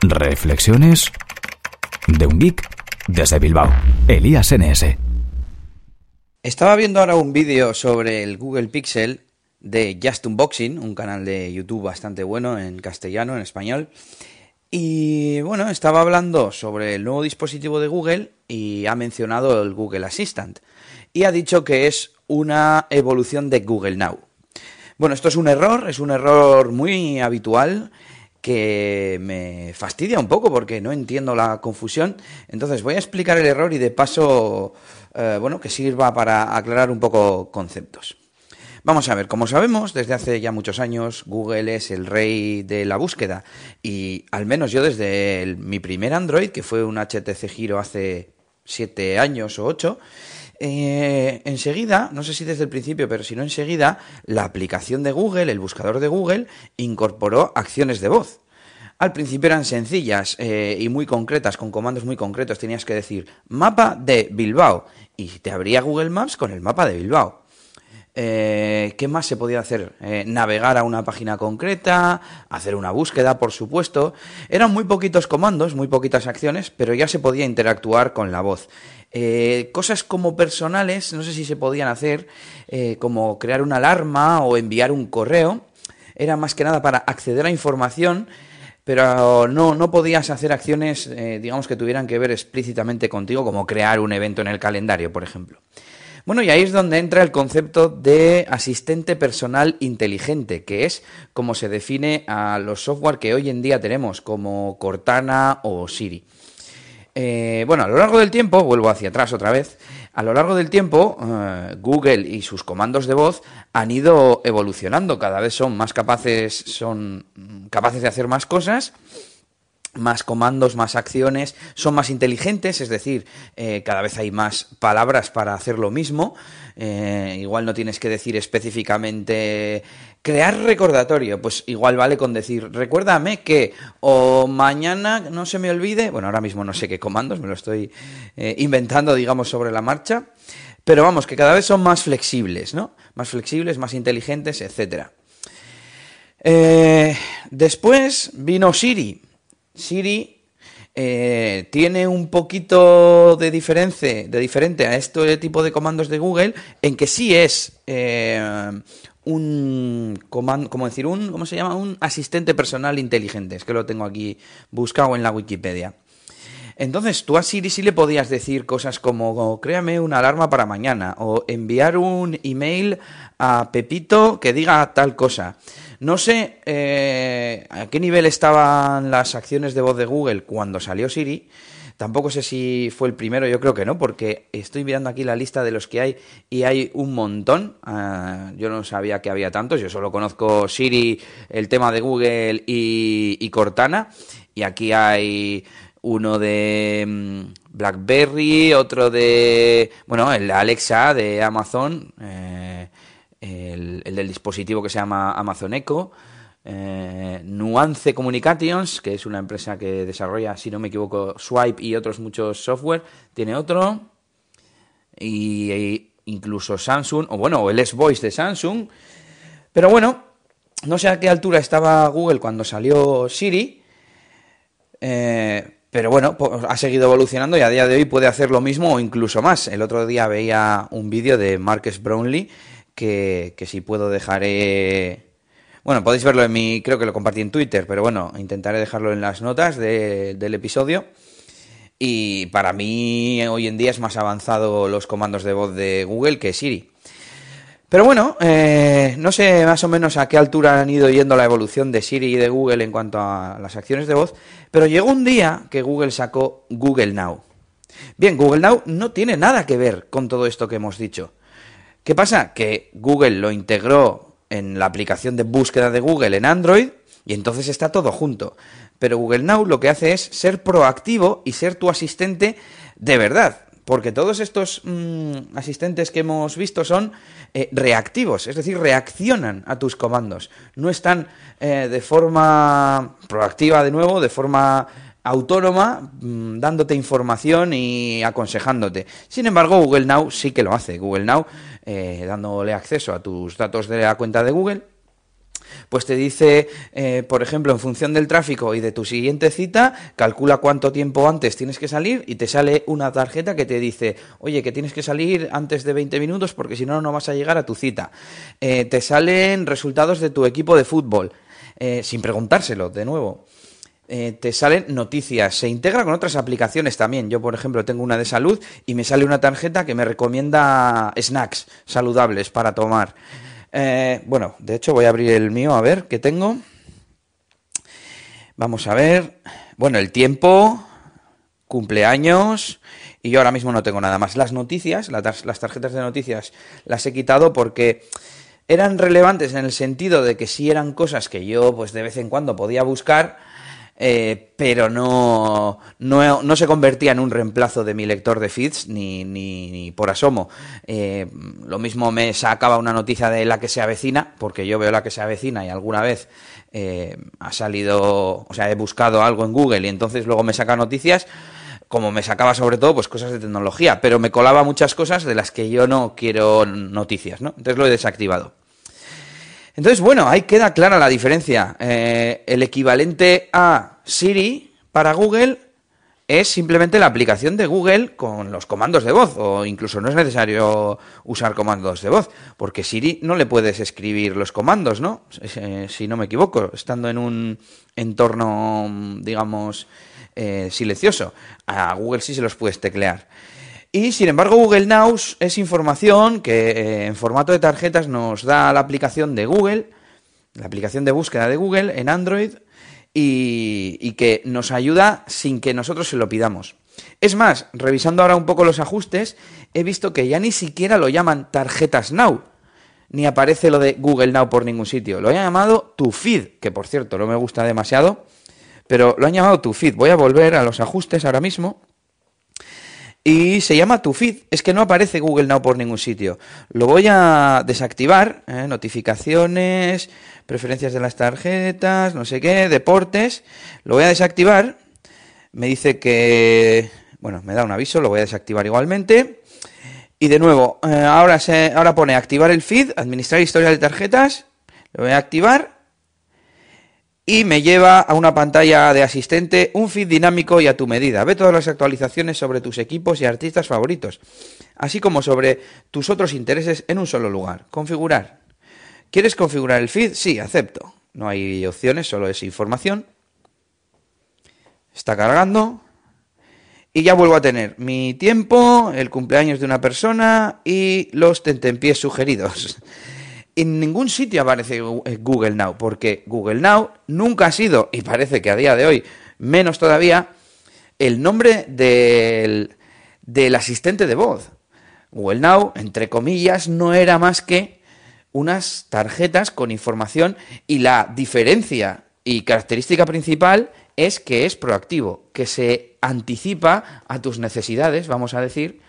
Reflexiones de un geek desde Bilbao, Elías NS. Estaba viendo ahora un vídeo sobre el Google Pixel de Just Unboxing, un canal de YouTube bastante bueno en castellano, en español. Y bueno, estaba hablando sobre el nuevo dispositivo de Google y ha mencionado el Google Assistant. Y ha dicho que es una evolución de Google Now. Bueno, esto es un error, es un error muy habitual que me fastidia un poco porque no entiendo la confusión. Entonces voy a explicar el error y de paso, eh, bueno, que sirva para aclarar un poco conceptos. Vamos a ver, como sabemos, desde hace ya muchos años Google es el rey de la búsqueda y al menos yo desde mi primer Android, que fue un HTC Giro hace siete años o ocho, eh, enseguida, no sé si desde el principio, pero si no enseguida, la aplicación de Google, el buscador de Google, incorporó acciones de voz. Al principio eran sencillas eh, y muy concretas, con comandos muy concretos. Tenías que decir mapa de Bilbao y te abría Google Maps con el mapa de Bilbao. Eh, ¿Qué más se podía hacer? navegar a una página concreta, hacer una búsqueda, por supuesto. Eran muy poquitos comandos, muy poquitas acciones, pero ya se podía interactuar con la voz. Eh, cosas como personales, no sé si se podían hacer, eh, como crear una alarma o enviar un correo. Era más que nada para acceder a información, pero no, no podías hacer acciones, eh, digamos, que tuvieran que ver explícitamente contigo, como crear un evento en el calendario, por ejemplo. Bueno, y ahí es donde entra el concepto de asistente personal inteligente, que es como se define a los software que hoy en día tenemos, como Cortana o Siri. Eh, bueno, a lo largo del tiempo, vuelvo hacia atrás otra vez, a lo largo del tiempo eh, Google y sus comandos de voz han ido evolucionando, cada vez son más capaces, son capaces de hacer más cosas más comandos, más acciones, son más inteligentes, es decir, eh, cada vez hay más palabras para hacer lo mismo. Eh, igual no tienes que decir específicamente crear recordatorio, pues igual vale con decir recuérdame que o mañana no se me olvide, bueno, ahora mismo no sé qué comandos, me lo estoy eh, inventando, digamos, sobre la marcha, pero vamos, que cada vez son más flexibles, ¿no? Más flexibles, más inteligentes, etcétera. después vino Siri. Siri eh, tiene un poquito de diferencia, de diferente a este tipo de comandos de Google, en que sí es eh, un comando, decir, un, ¿cómo se llama? Un asistente personal inteligente. Es que lo tengo aquí buscado en la Wikipedia. Entonces, tú a Siri sí le podías decir cosas como créame una alarma para mañana o enviar un email a Pepito que diga tal cosa. No sé eh, a qué nivel estaban las acciones de voz de Google cuando salió Siri. Tampoco sé si fue el primero, yo creo que no, porque estoy mirando aquí la lista de los que hay y hay un montón. Ah, yo no sabía que había tantos, yo solo conozco Siri, el tema de Google y, Cortana. Y aquí hay uno de mm, BlackBerry, otro de, bueno, el Alexa de Amazon. Eh, el, del dispositivo que se llama Amazon Echo, eh, Nuance Communications, que es una empresa que desarrolla, si no me equivoco, Swipe y otros muchos software, tiene otro, y, e incluso Samsung, o bueno, el S-Voice de Samsung, pero bueno, no sé a qué altura estaba Google cuando salió Siri, eh, pero bueno, ha seguido evolucionando y a día de hoy puede hacer lo mismo o incluso más. El otro día veía un vídeo de Marcus Brownlee que, si puedo dejaré... Bueno, podéis verlo en mi... Creo que lo compartí en Twitter, pero bueno, intentaré dejarlo en las notas del episodio. Y para mí hoy en día es más avanzado los comandos de voz de Google que Siri. Pero bueno, eh, no sé más o menos a qué altura han ido yendo la evolución de Siri y de Google en cuanto a las acciones de voz, pero llegó un día que Google sacó Google Now. Bien, Google Now no tiene nada que ver con todo esto que hemos dicho. ¿Qué pasa? Que Google lo integró en la aplicación de búsqueda de Google en Android y entonces está todo junto. Pero Google Now lo que hace es ser proactivo y ser tu asistente de verdad. Porque todos estos mm, asistentes que hemos visto son eh, reactivos, es decir, reaccionan a tus comandos. No están eh, de forma proactiva de nuevo, de forma autónoma mm, dándote información y aconsejándote. Sin embargo, Google Now sí que lo hace. Google Now, eh, dándole acceso a tus datos de la cuenta de Google, Pues te dice, eh, por ejemplo, en función del tráfico y de tu siguiente cita, calcula cuánto tiempo antes tienes que salir y te sale una tarjeta que te dice, oye, que tienes que salir antes de 20 minutos porque si no, no vas a llegar a tu cita. Eh, te salen resultados de tu equipo de fútbol, eh, sin preguntárselo, de nuevo. te salen noticias. Se integra con otras aplicaciones también. Yo, por ejemplo, tengo una de salud y me sale una tarjeta que me recomienda snacks saludables para tomar. Eh, bueno, de hecho voy a abrir el mío a ver qué tengo. Vamos a ver. Bueno, el tiempo, cumpleaños y yo ahora mismo no tengo nada más. Las noticias, las tarjetas de noticias las he quitado porque eran relevantes en el sentido de que si eran cosas que yo pues de vez en cuando podía buscar eh, pero no, no, se convertía en un reemplazo de mi lector de feeds ni, ni, por asomo. Eh, lo mismo me sacaba una noticia de la que se avecina, porque yo veo la que se avecina y alguna vez eh, ha salido, o sea, he buscado algo en Google y entonces luego me saca noticias como me sacaba sobre todo pues cosas de tecnología, pero me colaba muchas cosas de las que yo no quiero noticias, ¿no? Entonces lo he desactivado. Entonces, bueno, ahí queda clara la diferencia. Eh, el equivalente a Siri para Google es simplemente la aplicación de Google con los comandos de voz, o incluso no es necesario usar comandos de voz, porque Siri no le puedes escribir los comandos, ¿no? Eh, si no me equivoco, estando en un entorno, digamos, eh, silencioso. A Google sí se los puedes teclear. Y sin embargo, Google Now es información que eh, en formato de tarjetas nos da la aplicación de Google, la aplicación de búsqueda de Google en Android y, que nos ayuda sin que nosotros se lo pidamos. Es más, revisando ahora un poco los ajustes, he visto que ya ni siquiera lo llaman tarjetas Now, ni aparece lo de Google Now por ningún sitio. Lo han llamado Tu Feed, que por cierto no me gusta demasiado, pero lo han llamado Tu Feed. Voy a volver a los ajustes ahora mismo y se llama Tu Feed. Es que no aparece Google Now por ningún sitio. Lo voy a desactivar. ¿eh? Notificaciones, preferencias de las tarjetas, no sé qué, deportes. Lo voy a desactivar. Me dice que... Bueno, me da un aviso, lo voy a desactivar igualmente. Y de nuevo, eh, ahora, se, ahora pone activar el feed, administrar historia de tarjetas. Lo voy a activar y me lleva a una pantalla de asistente, un feed dinámico y a tu medida. Ve todas las actualizaciones sobre tus equipos y artistas favoritos, así como sobre tus otros intereses en un solo lugar. Configurar. ¿Quieres configurar el feed? Sí, acepto. No hay opciones, solo es información. Está cargando. Y ya vuelvo a tener mi tiempo, el cumpleaños de una persona y los tentempiés sugeridos en ningún sitio aparece eh, Google Now, porque Google Now nunca ha sido, y parece que a día de hoy menos todavía, el nombre del, del asistente de voz. Google Now, entre comillas, no era más que unas tarjetas con información y la diferencia y característica principal es que es proactivo, que se anticipa a tus necesidades, vamos a decir,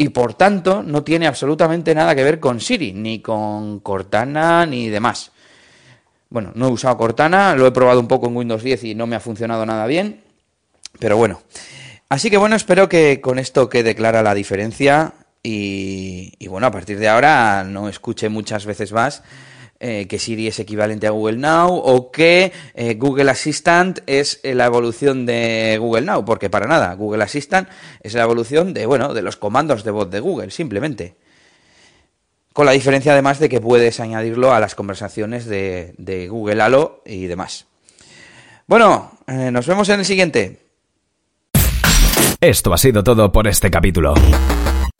y por tanto no tiene absolutamente nada que ver con Siri, ni con Cortana, ni demás. Bueno, no he usado Cortana, lo he probado un poco en Windows 10 y no me ha funcionado nada bien, pero bueno. Así que bueno, espero que con esto quede clara la diferencia y, bueno, a partir de ahora no escuche muchas veces más eh, que Siri es equivalente a Google Now o que eh, Google Assistant es la evolución de Google Now, porque para nada, Google Assistant es la evolución de, bueno, de los comandos de voz de Google, simplemente. Con la diferencia además de que puedes añadirlo a las conversaciones de, Google Halo y demás. Bueno, eh, nos vemos en el siguiente. Esto ha sido todo por este capítulo.